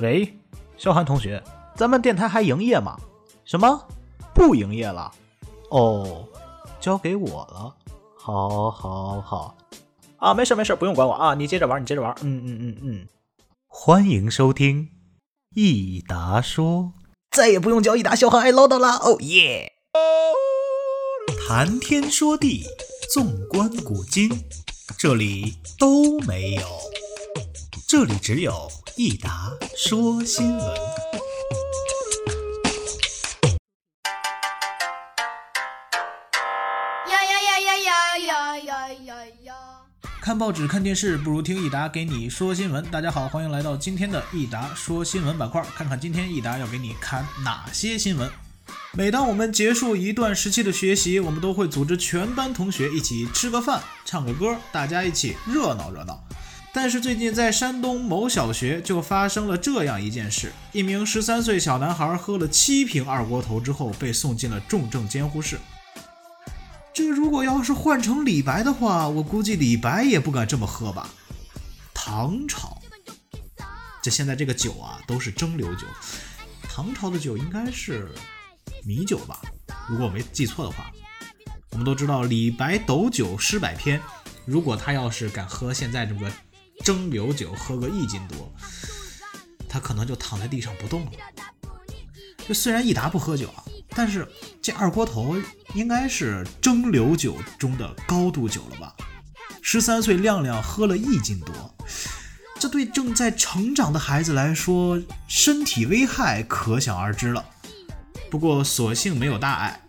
喂，小韩同学，咱们电台还营业吗？什么？不营业了？哦，交给我了。好，好，好。啊，没事，没事，不用管我啊，你接着玩，你接着玩。嗯嗯嗯嗯。欢迎收听益达说，再也不用叫益达小韩爱唠叨了。哦耶！谈天说地，纵观古今，这里都没有，这里只有益达说新闻。呀呀呀呀呀呀呀呀呀！看报纸、看电视，不如听益达给你说新闻。大家好，欢迎来到今天的益达说新闻板块，看看今天益达要给你看哪些新闻。每当我们结束一段时期的学习，我们都会组织全班同学一起吃个饭、唱个歌，大家一起热闹热闹。但是最近在山东某小学就发生了这样一件事：一名十三岁小男孩喝了七瓶二锅头之后，被送进了重症监护室。这如果要是换成李白的话，我估计李白也不敢这么喝吧。唐朝，这现在这个酒啊都是蒸馏酒，唐朝的酒应该是米酒吧，如果我没记错的话。我们都知道李白斗酒诗百篇，如果他要是敢喝现在这么个蒸馏酒，喝个一斤多，他可能就躺在地上不动了。这虽然益达不喝酒啊，但是这二锅头应该是蒸馏酒中的高度酒了吧？十三岁亮亮喝了一斤多，这对正在成长的孩子来说，身体危害可想而知了。不过所幸没有大碍，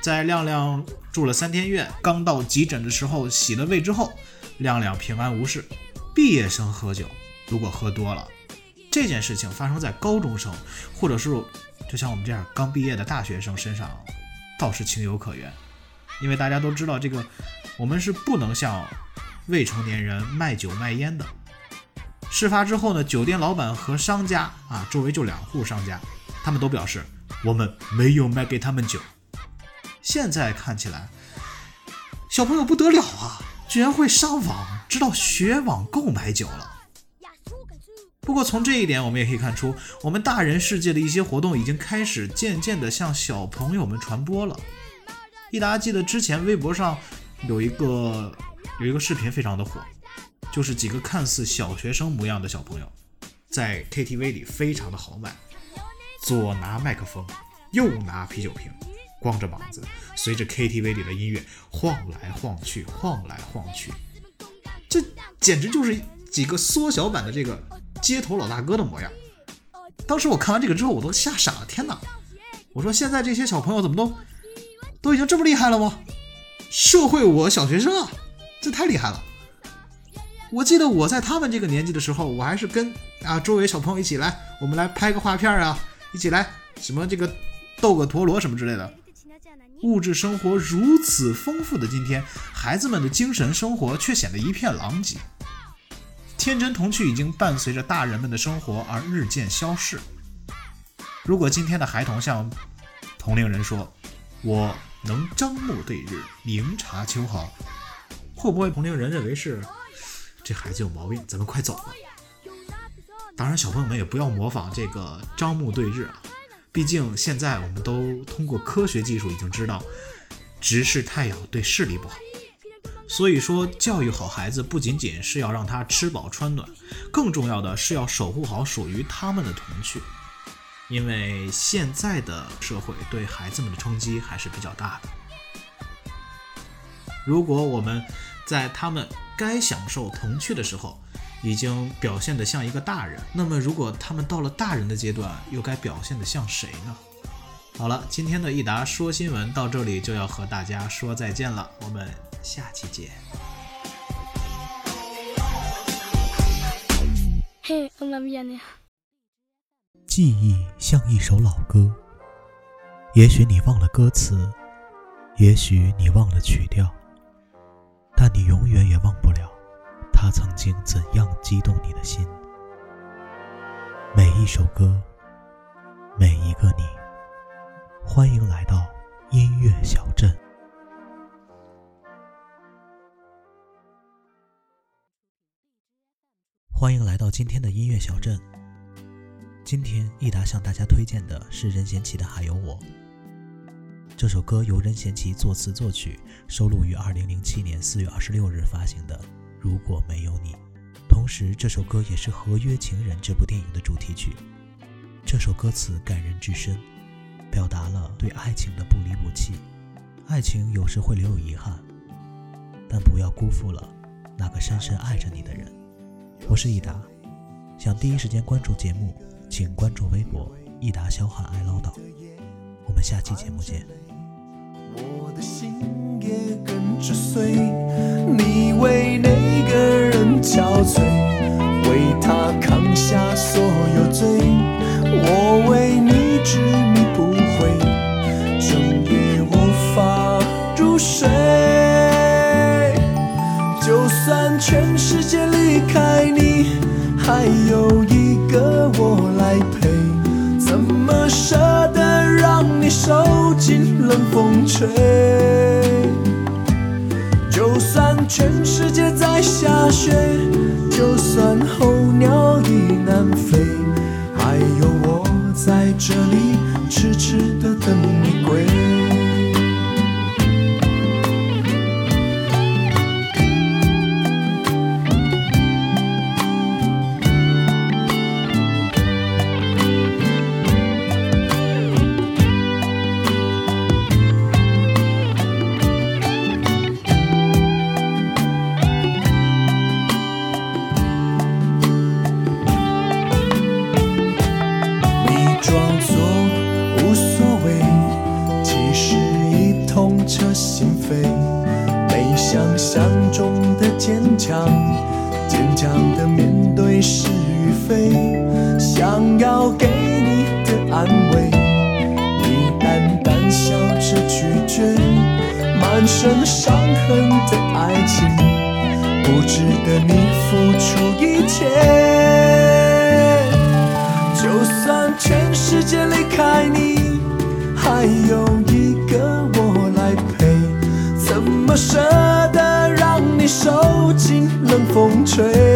在亮亮住了三天院，刚到急诊的时候洗了胃之后，亮亮平安无事。毕业生喝酒，如果喝多了，这件事情发生在高中生，或者是就像我们这样刚毕业的大学生身上，倒是情有可原。因为大家都知道，这个我们是不能向未成年人卖酒卖烟的。事发之后呢，酒店老板和商家啊，周围就两户商家，他们都表示我们没有卖给他们酒。现在看起来，小朋友不得了啊，居然会上网，知道学网购买酒了。不过从这一点，我们也可以看出，我们大人世界的一些活动已经开始渐渐地向小朋友们传播了。益达记得之前微博上有一个有一个视频非常的火，就是几个看似小学生模样的小朋友，在 KTV 里非常的豪迈，左拿麦克风，右拿啤酒瓶，光着膀子，随着 KTV 里的音乐晃来晃去，晃来晃去，这简直就是几个缩小版的这个。街头老大哥的模样，当时我看完这个之后，我都吓傻了。天哪！我说现在这些小朋友怎么都都已经这么厉害了吗？社会我小学生啊，这太厉害了！我记得我在他们这个年纪的时候，我还是跟啊周围小朋友一起来，我们来拍个画片啊，一起来什么这个斗个陀螺什么之类的。物质生活如此丰富的今天，孩子们的精神生活却显得一片狼藉。天真童趣已经伴随着大人们的生活而日渐消逝。如果今天的孩童向同龄人说：“我能张目对日，明察秋毫”，会不会同龄人认为是这孩子有毛病？咱们快走吧。当然，小朋友们也不要模仿这个张目对日啊，毕竟现在我们都通过科学技术已经知道，直视太阳对视力不好。所以说，教育好孩子不仅仅是要让他吃饱穿暖，更重要的是要守护好属于他们的童趣。因为现在的社会对孩子们的冲击还是比较大的。如果我们在他们该享受童趣的时候，已经表现得像一个大人，那么如果他们到了大人的阶段，又该表现得像谁呢？好了，今天的益达说新闻到这里就要和大家说再见了，我们。下期见。嘿，我妈咪呀你。记忆像一首老歌，也许你忘了歌词，也许你忘了曲调，但你永远也忘不了，它曾经怎样激动你的心。每一首歌，每一个你，欢迎来到音乐小镇。欢迎来到今天的音乐小镇。今天益达向大家推荐的是任贤齐的《还有我》。这首歌由任贤齐作词作曲，收录于2007年4月26日发行的《如果没有你》。同时，这首歌也是《合约情人》这部电影的主题曲。这首歌词感人至深，表达了对爱情的不离不弃。爱情有时会留有遗憾，但不要辜负了那个深深爱着你的人。我是益达，想第一时间关注节目，请关注微博“益达小喊爱唠叨”。我们下期节目见。我的心也跟着碎，你为那个人憔悴，为他扛下所有罪，我为你执迷不悔，整夜无法入睡。就算全世界离开你，还有一个我来陪，怎么舍得让你受尽冷风吹？就算全世界在下雪，就算候鸟已南飞，还有我在这里痴痴的等你归。强的面对是与非。想要给你的安慰，你淡淡笑着拒绝。满身伤痕的爱情，不值得你付出一切。就算全世界离开你，还有一个我来陪，怎么舍得让你受尽冷风吹？